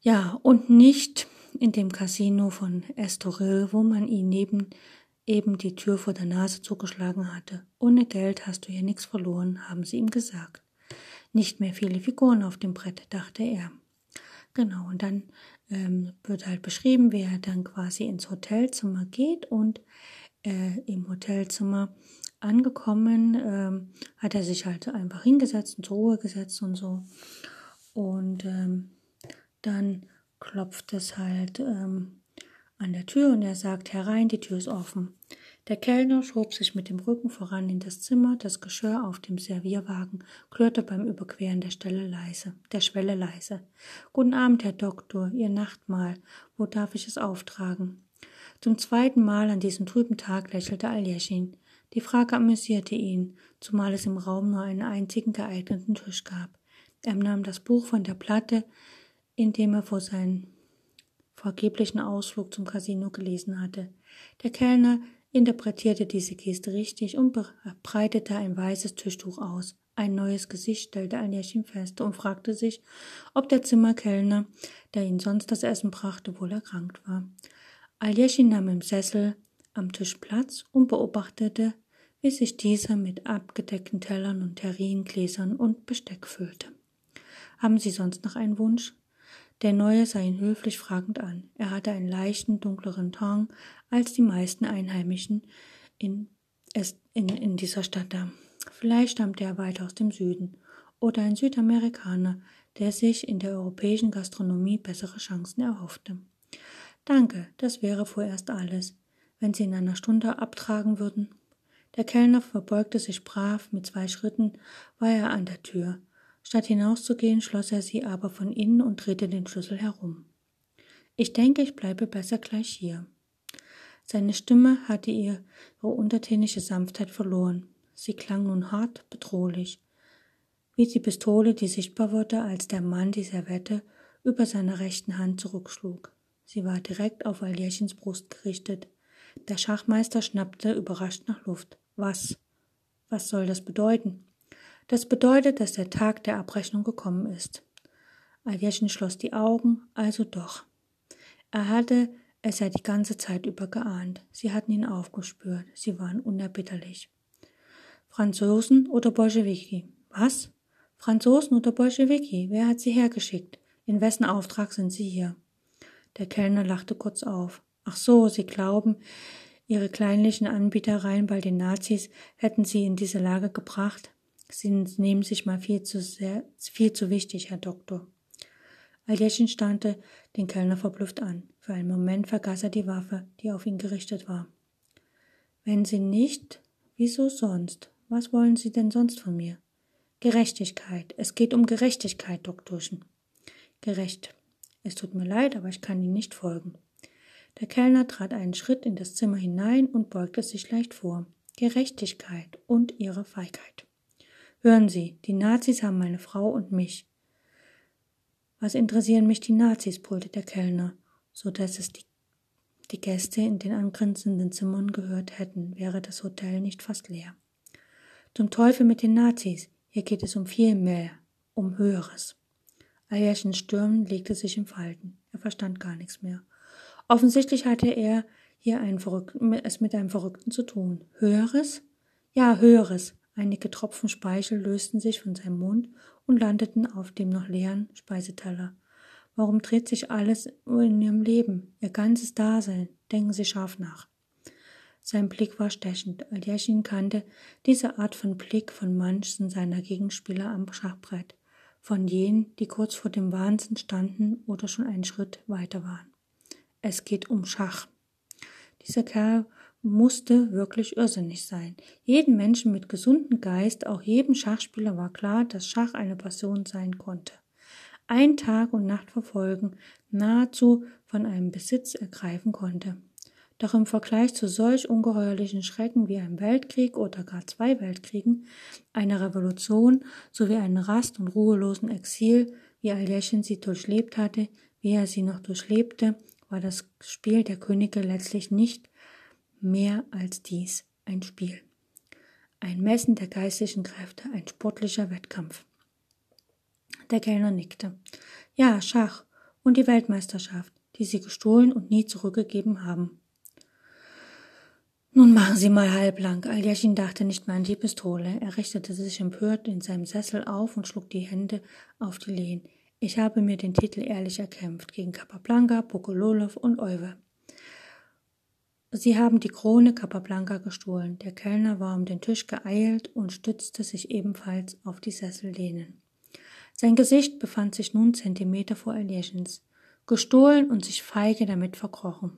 Speaker 1: Ja, und nicht in dem Casino von Estoril, wo man ihn neben eben die Tür vor der Nase zugeschlagen hatte. Ohne Geld hast du hier nichts verloren, haben sie ihm gesagt. Nicht mehr viele Figuren auf dem Brett, dachte er. Genau, und dann ähm, wird halt beschrieben, wie er dann quasi ins Hotelzimmer geht und äh, im Hotelzimmer angekommen, ähm, hat er sich halt einfach hingesetzt und zur Ruhe gesetzt und so. Und ähm, dann klopft es halt ähm, an der Tür und er sagt herein, die Tür ist offen. Der Kellner schob sich mit dem Rücken voran in das Zimmer, das Geschirr auf dem Servierwagen klirrte beim Überqueren der Stelle leise, der Schwelle leise. Guten Abend, Herr Doktor, Ihr Nachtmahl. Wo darf ich es auftragen? Zum zweiten Mal an diesem trüben Tag lächelte Aljeschin. Die Frage amüsierte ihn, zumal es im Raum nur einen einzigen geeigneten Tisch gab. Er nahm das Buch von der Platte, in dem er vor seinen vergeblichen Ausflug zum Casino gelesen hatte. Der Kellner interpretierte diese Geste richtig und breitete ein weißes Tischtuch aus. Ein neues Gesicht stellte Aljechin fest und fragte sich, ob der Zimmerkellner, der ihn sonst das Essen brachte, wohl erkrankt war. Aljechin nahm im Sessel am Tisch Platz und beobachtete, wie sich dieser mit abgedeckten Tellern und Terringläsern und Besteck füllte. Haben Sie sonst noch einen Wunsch? Der Neue sah ihn höflich fragend an. Er hatte einen leichten, dunkleren Ton als die meisten Einheimischen in, in, in dieser Stadt. Vielleicht stammte er weiter aus dem Süden oder ein Südamerikaner, der sich in der europäischen Gastronomie bessere Chancen erhoffte. Danke, das wäre vorerst alles. Wenn Sie in einer Stunde abtragen würden. Der Kellner verbeugte sich brav, mit zwei Schritten war er an der Tür. Statt hinauszugehen, schloss er sie aber von innen und drehte den Schlüssel herum. Ich denke, ich bleibe besser gleich hier. Seine Stimme hatte ihre untertänische Sanftheit verloren. Sie klang nun hart, bedrohlich, wie die Pistole, die sichtbar wurde, als der Mann die Servette über seiner rechten Hand zurückschlug. Sie war direkt auf Aljechins Brust gerichtet. Der Schachmeister schnappte überrascht nach Luft. Was? Was soll das bedeuten? Das bedeutet, dass der Tag der Abrechnung gekommen ist. Aljeschen schloss die Augen, also doch. Er hatte es ja die ganze Zeit über geahnt. Sie hatten ihn aufgespürt. Sie waren unerbitterlich. Franzosen oder Bolschewiki? Was? Franzosen oder Bolschewiki? Wer hat sie hergeschickt? In wessen Auftrag sind sie hier? Der Kellner lachte kurz auf. Ach so, Sie glauben, Ihre kleinlichen Anbietereien bei den Nazis hätten Sie in diese Lage gebracht? Sie nehmen sich mal viel zu sehr, viel zu wichtig, Herr Doktor. Aljeschin starrte den Kellner verblüfft an. Für einen Moment vergaß er die Waffe, die auf ihn gerichtet war. Wenn Sie nicht, wieso sonst? Was wollen Sie denn sonst von mir? Gerechtigkeit. Es geht um Gerechtigkeit, Doktorchen. Gerecht. Es tut mir leid, aber ich kann Ihnen nicht folgen. Der Kellner trat einen Schritt in das Zimmer hinein und beugte sich leicht vor. Gerechtigkeit und ihre Feigheit. Hören Sie, die Nazis haben meine Frau und mich. Was interessieren mich die Nazis, brüllte der Kellner, so dass es die, die Gäste in den angrenzenden Zimmern gehört hätten, wäre das Hotel nicht fast leer. Zum Teufel mit den Nazis, hier geht es um viel mehr, um Höheres. Ayerchens Stirn legte sich in Falten. Er verstand gar nichts mehr. Offensichtlich hatte er hier einen Verrückten, es mit einem Verrückten zu tun. Höheres? Ja, Höheres. Einige Tropfen Speichel lösten sich von seinem Mund und landeten auf dem noch leeren Speiseteller. Warum dreht sich alles in ihrem Leben, ihr ganzes Dasein? Denken Sie scharf nach. Sein Blick war stechend. Aljechin kannte diese Art von Blick von manchen seiner Gegenspieler am Schachbrett, von jenen, die kurz vor dem Wahnsinn standen oder schon einen Schritt weiter waren. Es geht um Schach. Dieser Kerl musste wirklich irrsinnig sein. Jeden Menschen mit gesundem Geist, auch jedem Schachspieler war klar, dass Schach eine Passion sein konnte. Ein Tag und Nacht verfolgen, nahezu von einem Besitz ergreifen konnte. Doch im Vergleich zu solch ungeheuerlichen Schrecken wie einem Weltkrieg oder gar zwei Weltkriegen, einer Revolution sowie einem Rast- und ruhelosen Exil, wie Aljechin sie durchlebt hatte, wie er sie noch durchlebte, war das Spiel der Könige letztlich nicht mehr als dies ein Spiel. Ein Messen der geistlichen Kräfte, ein sportlicher Wettkampf. Der Kellner nickte. Ja, Schach und die Weltmeisterschaft, die sie gestohlen und nie zurückgegeben haben. Nun machen Sie mal halblang. Aljachin dachte nicht mehr an die Pistole. Er richtete sich empört in seinem Sessel auf und schlug die Hände auf die Lehnen. Ich habe mir den Titel ehrlich erkämpft gegen Capablanca, Pokololow und Euwe. Sie haben die Krone Capablanca gestohlen. Der Kellner war um den Tisch geeilt und stützte sich ebenfalls auf die Sessellehnen. Sein Gesicht befand sich nun Zentimeter vor Aljechins, gestohlen und sich feige damit verkrochen.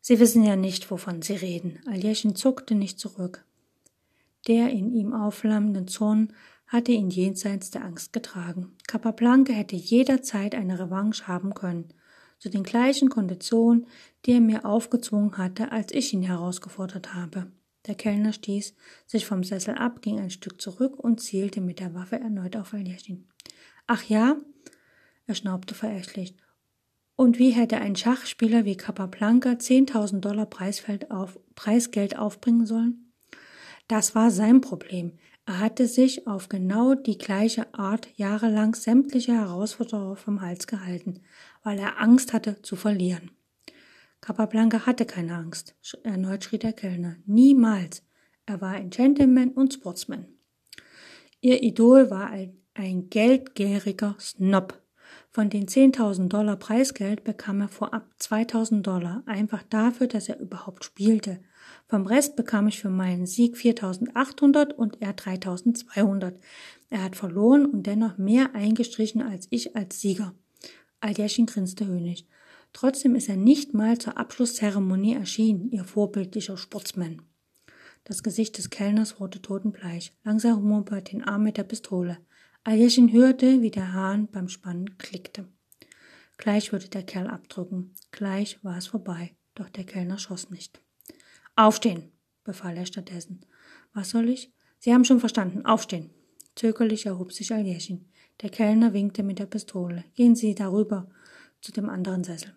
Speaker 1: Sie wissen ja nicht, wovon Sie reden. Aljeschin zuckte nicht zurück. Der in ihm aufflammende Zorn hatte ihn jenseits der Angst getragen. Capablanca hätte jederzeit eine Revanche haben können, zu den gleichen Konditionen, die er mir aufgezwungen hatte, als ich ihn herausgefordert habe. Der Kellner stieß sich vom Sessel ab, ging ein Stück zurück und zielte mit der Waffe erneut auf Aljechin. Ach ja? Er schnaubte verächtlich. Und wie hätte ein Schachspieler wie Capablanca 10.000 Dollar Preisfeld auf, Preisgeld aufbringen sollen? Das war sein Problem. Er hatte sich auf genau die gleiche Art jahrelang sämtliche Herausforderer vom Hals gehalten, weil er Angst hatte zu verlieren. Capablanca hatte keine Angst, erneut schrie der Kellner. Niemals. Er war ein Gentleman und Sportsman. Ihr Idol war ein, ein geldgieriger Snob. Von den 10.000 Dollar Preisgeld bekam er vorab 2.000 Dollar, einfach dafür, dass er überhaupt spielte. Vom Rest bekam ich für meinen Sieg 4.800 und er 3.200. Er hat verloren und dennoch mehr eingestrichen als ich als Sieger. Aljeschin grinste höhnisch. Trotzdem ist er nicht mal zur Abschlusszeremonie erschienen, ihr vorbildlicher Sportsman. Das Gesicht des Kellners wurde totenbleich. Langsam er den Arm mit der Pistole. Aljeschin hörte, wie der Hahn beim Spannen klickte. Gleich würde der Kerl abdrücken. Gleich war es vorbei. Doch der Kellner schoss nicht. Aufstehen, befahl er stattdessen. Was soll ich? Sie haben schon verstanden. Aufstehen. Zögerlich erhob sich Aljeschin. Der Kellner winkte mit der Pistole. Gehen Sie darüber zu dem anderen Sessel.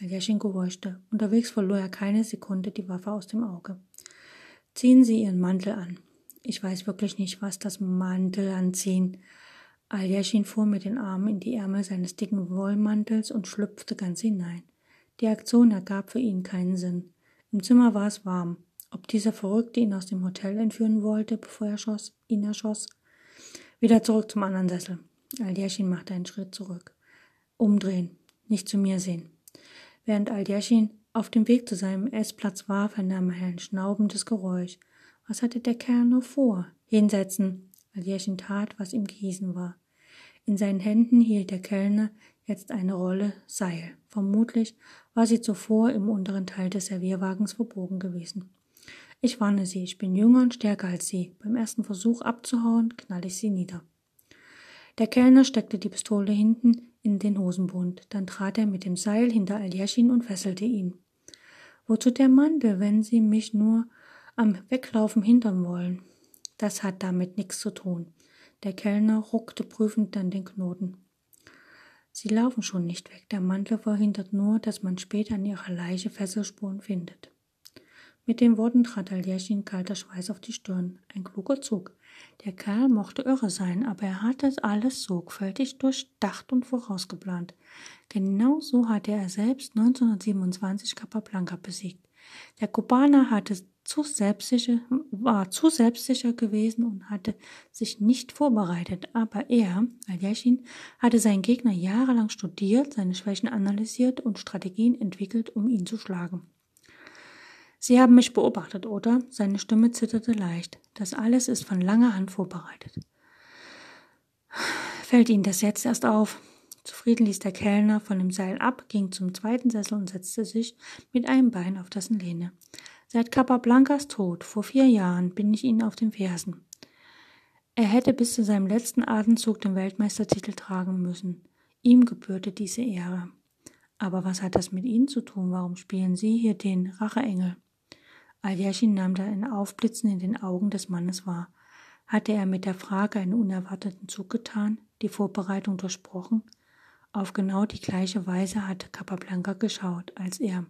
Speaker 1: Aljeschin gehorchte. Unterwegs verlor er keine Sekunde die Waffe aus dem Auge. Ziehen Sie Ihren Mantel an. Ich weiß wirklich nicht, was das Mantel anziehen. Aljeschin fuhr mit den Armen in die Ärmel seines dicken Wollmantels und schlüpfte ganz hinein. Die Aktion ergab für ihn keinen Sinn. Im Zimmer war es warm. Ob dieser Verrückte ihn aus dem Hotel entführen wollte, bevor er schoss, ihn erschoss? Wieder zurück zum anderen Sessel. Aljeschin machte einen Schritt zurück. Umdrehen, nicht zu mir sehen. Während Aljeschin auf dem Weg zu seinem Essplatz war, vernahm er ein schnaubendes Geräusch. Was hatte der Kerl nur vor? Hinsetzen. Aljeschin tat, was ihm gehießen war. In seinen Händen hielt der Kellner jetzt eine Rolle Seil. Vermutlich war sie zuvor im unteren Teil des Servierwagens verbogen gewesen. Ich warne Sie, ich bin jünger und stärker als Sie. Beim ersten Versuch abzuhauen, knall ich Sie nieder. Der Kellner steckte die Pistole hinten in den Hosenbund. Dann trat er mit dem Seil hinter Aljeschin und fesselte ihn. Wozu der Mantel, wenn Sie mich nur am Weglaufen hindern wollen? Das hat damit nichts zu tun. Der Kellner ruckte prüfend an den Knoten. Sie laufen schon nicht weg. Der Mantel verhindert nur, dass man später an ihrer Leiche Fesselspuren findet. Mit den Worten trat Aljeschin kalter Schweiß auf die Stirn. Ein kluger Zug. Der Kerl mochte irre sein, aber er hatte alles sorgfältig durchdacht und vorausgeplant. Genau so hatte er selbst 1927 Capablanca besiegt. Der Kubaner hatte zu selbstsicher, war zu selbstsicher gewesen und hatte sich nicht vorbereitet. Aber er, Aljechin, hatte seinen Gegner jahrelang studiert, seine Schwächen analysiert und Strategien entwickelt, um ihn zu schlagen. Sie haben mich beobachtet, oder? Seine Stimme zitterte leicht. Das alles ist von langer Hand vorbereitet. Fällt Ihnen das jetzt erst auf? Zufrieden ließ der Kellner von dem Seil ab, ging zum zweiten Sessel und setzte sich mit einem Bein auf dessen Lehne. Seit Capablancas Tod vor vier Jahren bin ich Ihnen auf den Fersen. Er hätte bis zu seinem letzten Atemzug den Weltmeistertitel tragen müssen. Ihm gebührte diese Ehre. Aber was hat das mit Ihnen zu tun? Warum spielen Sie hier den Racheengel? Aljashin nahm da ein Aufblitzen in den Augen des Mannes wahr. Hatte er mit der Frage einen unerwarteten Zug getan, die Vorbereitung durchbrochen? Auf genau die gleiche Weise hatte Capablanca geschaut, als er.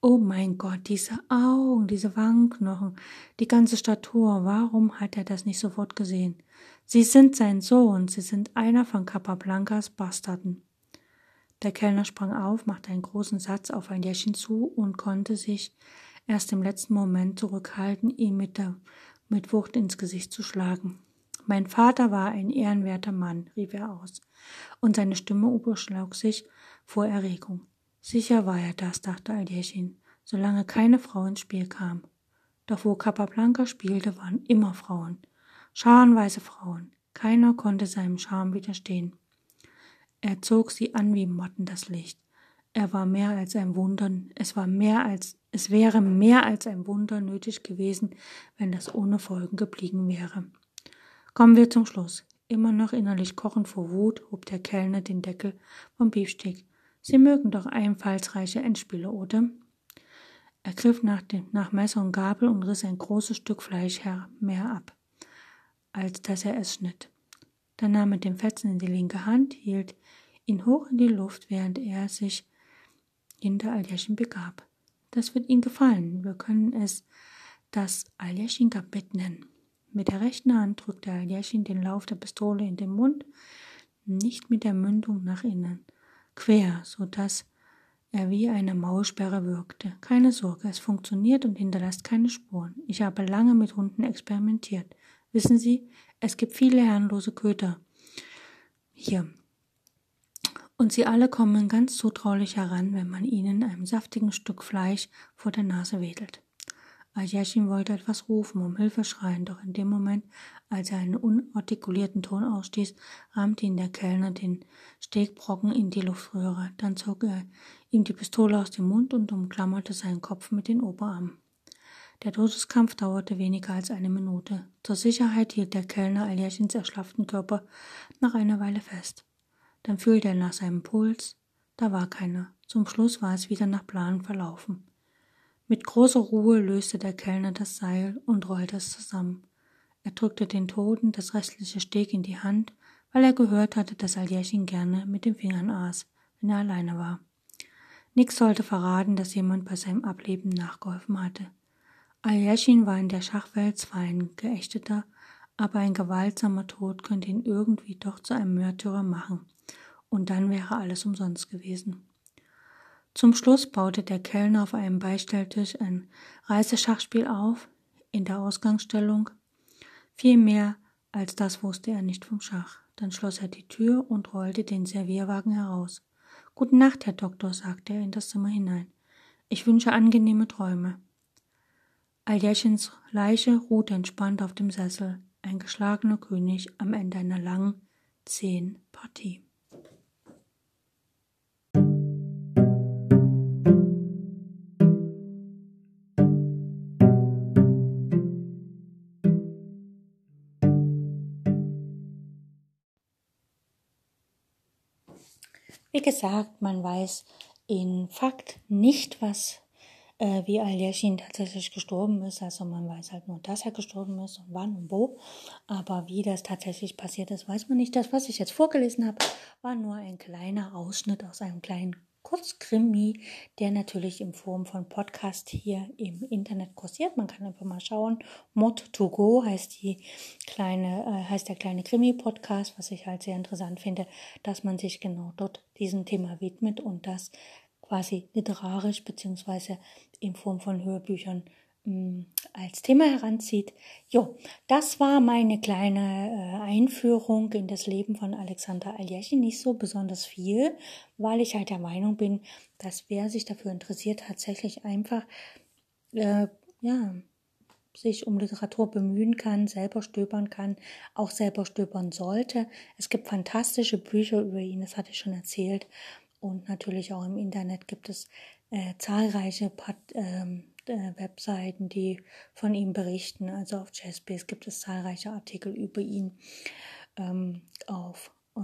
Speaker 1: Oh mein Gott, diese Augen, diese Wangenknochen, die ganze Statur, warum hat er das nicht sofort gesehen? Sie sind sein Sohn, sie sind einer von Capablancas Bastarden. Der Kellner sprang auf, machte einen großen Satz auf Jäschchen zu und konnte sich erst im letzten Moment zurückhalten, ihn mit, der, mit Wucht ins Gesicht zu schlagen. Mein Vater war ein ehrenwerter Mann, rief er aus, und seine Stimme überschlug sich vor Erregung. Sicher war er das, dachte Aljechin, solange keine Frau ins Spiel kam. Doch wo Capablanca spielte, waren immer Frauen. Scharenweise Frauen. Keiner konnte seinem Charme widerstehen. Er zog sie an wie Motten das Licht. Er war mehr als ein Wunder, es war mehr als, es wäre mehr als ein Wunder nötig gewesen, wenn das ohne Folgen geblieben wäre. Kommen wir zum Schluss. Immer noch innerlich kochend vor Wut hob der Kellner den Deckel vom Beefsteak. Sie mögen doch einfallsreiche Endspiele, oder? Er griff nach, dem, nach Messer und Gabel und riss ein großes Stück Fleisch mehr ab, als dass er es schnitt. Dann nahm er den Fetzen in die linke Hand, hielt ihn hoch in die Luft, während er sich hinter Aljashin begab. Das wird Ihnen gefallen. Wir können es das Aljashin-Gambit nennen. Mit der rechten Hand drückte Aljashin den Lauf der Pistole in den Mund, nicht mit der Mündung nach innen, quer, so dass er wie eine Maulsperre wirkte. Keine Sorge, es funktioniert und hinterlässt keine Spuren. Ich habe lange mit Hunden experimentiert. Wissen Sie, es gibt viele herrenlose Köter. Hier. Und sie alle kommen ganz zutraulich heran, wenn man ihnen ein saftigen Stück Fleisch vor der Nase wedelt. Aljashin wollte etwas rufen, um Hilfe schreien, doch in dem Moment, als er einen unartikulierten Ton ausstieß, rammte ihn der Kellner den Stegbrocken in die Luftröhre. Dann zog er ihm die Pistole aus dem Mund und umklammerte seinen Kopf mit den Oberarmen. Der Todeskampf dauerte weniger als eine Minute. Zur Sicherheit hielt der Kellner Aljashins erschlafften Körper nach einer Weile fest. Dann fühlte er nach seinem Puls. Da war keiner. Zum Schluss war es wieder nach Plan verlaufen. Mit großer Ruhe löste der Kellner das Seil und rollte es zusammen. Er drückte den Toten das restliche Steg in die Hand, weil er gehört hatte, dass Aljechin gerne mit den Fingern aß, wenn er alleine war. Nix sollte verraten, dass jemand bei seinem Ableben nachgeholfen hatte. Aljechin war in der Schachwelt zwar ein Geächteter, aber ein gewaltsamer Tod könnte ihn irgendwie doch zu einem Märtyrer machen, und dann wäre alles umsonst gewesen. Zum Schluss baute der Kellner auf einem Beistelltisch ein Reiseschachspiel auf, in der Ausgangsstellung. Viel mehr als das wusste er nicht vom Schach. Dann schloss er die Tür und rollte den Servierwagen heraus. Guten Nacht, Herr Doktor, sagte er in das Zimmer hinein. Ich wünsche angenehme Träume. Aljeschins Leiche ruhte entspannt auf dem Sessel, ein geschlagener König am Ende einer langen, zehn Partie. Wie gesagt, man weiß in Fakt nicht, was äh, wie Aljechin tatsächlich gestorben ist. Also man weiß halt nur, dass er gestorben ist und wann und wo. Aber wie das tatsächlich passiert ist, weiß man nicht. Das, was ich jetzt vorgelesen habe, war nur ein kleiner Ausschnitt aus einem kleinen Kurzkrimi, der natürlich in Form von Podcast hier im Internet kursiert. Man kann einfach mal schauen. Mod to go heißt die kleine, äh, heißt der kleine Krimi-Podcast, was ich halt sehr interessant finde, dass man sich genau dort diesem Thema widmet und das quasi literarisch beziehungsweise in Form von Hörbüchern als Thema heranzieht. Jo, das war meine kleine äh, Einführung in das Leben von Alexander Aljechin. Nicht so besonders viel, weil ich halt der Meinung bin, dass wer sich dafür interessiert, tatsächlich einfach, äh, ja, sich um Literatur bemühen kann, selber stöbern kann, auch selber stöbern sollte. Es gibt fantastische Bücher über ihn, das hatte ich schon erzählt. Und natürlich auch im Internet gibt es äh, zahlreiche Pat ähm, äh, Webseiten, die von ihm berichten. Also auf Jazzbase gibt es zahlreiche Artikel über ihn. Ähm, auf, äh,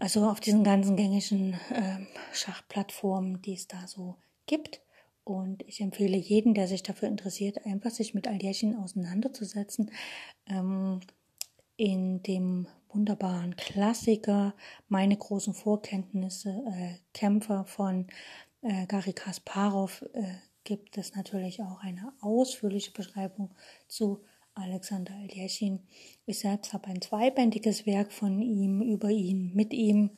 Speaker 1: also auf diesen ganzen gängigen äh, Schachplattformen, die es da so gibt. Und ich empfehle jeden, der sich dafür interessiert, einfach sich mit Aljechin auseinanderzusetzen. Ähm, in dem wunderbaren Klassiker Meine großen Vorkenntnisse, äh, Kämpfer von äh, Gary Kasparov äh, gibt es natürlich auch eine ausführliche Beschreibung zu Alexander Aljechin. Ich selbst habe ein zweibändiges Werk von ihm, über ihn, mit ihm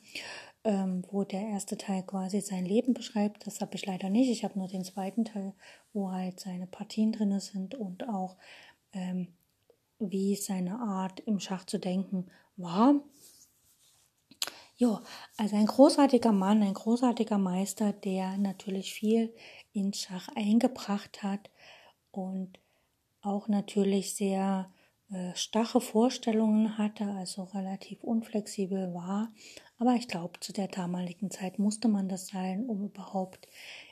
Speaker 1: ähm, wo der erste Teil quasi sein Leben beschreibt. Das habe ich leider nicht. Ich habe nur den zweiten Teil, wo halt seine Partien drin sind und auch ähm, wie seine Art im Schach zu denken war. Ja, also ein großartiger Mann, ein großartiger Meister, der natürlich viel ins Schach eingebracht hat und auch natürlich sehr äh, starre Vorstellungen hatte, also relativ unflexibel war. Aber ich glaube, zu der damaligen Zeit musste man das sein, um überhaupt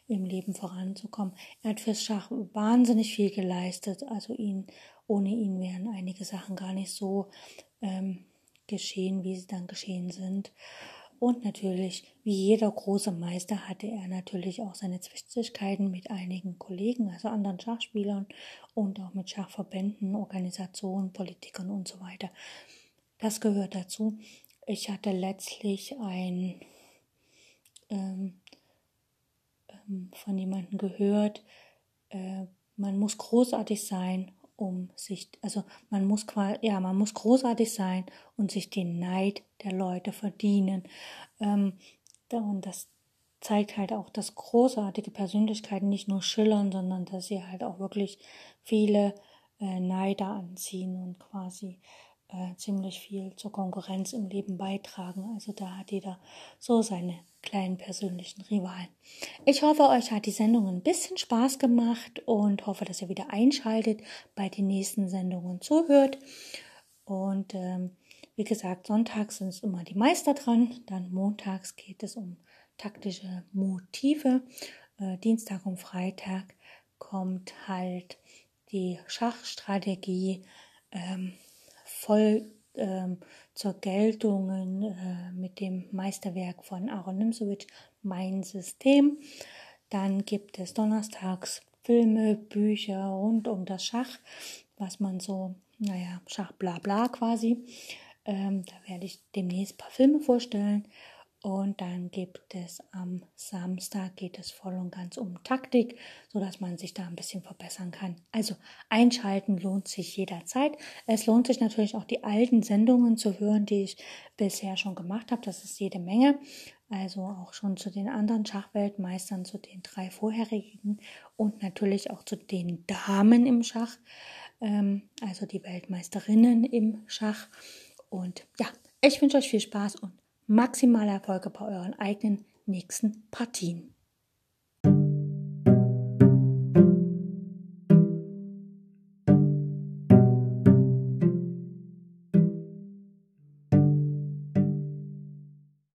Speaker 1: im Leben voranzukommen. Er hat fürs Schach wahnsinnig viel geleistet, also ihn, ohne ihn wären einige Sachen gar nicht so ähm, geschehen, wie sie dann geschehen sind. Und natürlich, wie jeder große Meister, hatte er natürlich auch seine Zwistigkeiten mit einigen Kollegen, also anderen Schachspielern und auch mit Schachverbänden, Organisationen, Politikern und so weiter. Das gehört dazu. Ich hatte letztlich ein ähm, ähm, von jemandem gehört, äh, man muss großartig sein, um sich, also man muss ja, man muss großartig sein und sich den Neid der Leute verdienen. Ähm, und das zeigt halt auch, dass großartige Persönlichkeiten nicht nur schillern, sondern dass sie halt auch wirklich viele äh, Neider anziehen und quasi äh, ziemlich viel zur Konkurrenz im Leben beitragen. Also da hat jeder so seine kleinen persönlichen Rivalen. Ich hoffe, euch hat die Sendung ein bisschen Spaß gemacht und hoffe, dass ihr wieder einschaltet, bei den nächsten Sendungen zuhört. Und ähm, wie gesagt, sonntags sind es immer die Meister dran, dann montags geht es um taktische Motive. Äh, Dienstag und Freitag kommt halt die Schachstrategie ähm, voll ähm, zur Geltung äh, mit dem Meisterwerk von Aaron Nimzowitsch, Mein System. Dann gibt es donnerstags Filme, Bücher rund um das Schach, was man so, naja, Schach bla bla quasi. Ähm, da werde ich demnächst ein paar Filme vorstellen. Und dann gibt es am Samstag geht es voll und ganz um Taktik, so dass man sich da ein bisschen verbessern kann. Also einschalten lohnt sich jederzeit. Es lohnt sich natürlich auch die alten Sendungen zu hören, die ich bisher schon gemacht habe. Das ist jede Menge. Also auch schon zu den anderen Schachweltmeistern, zu den drei vorherigen und natürlich auch zu den Damen im Schach, ähm, also die Weltmeisterinnen im Schach. Und ja, ich wünsche euch viel Spaß und maximale Erfolge bei euren eigenen nächsten Partien.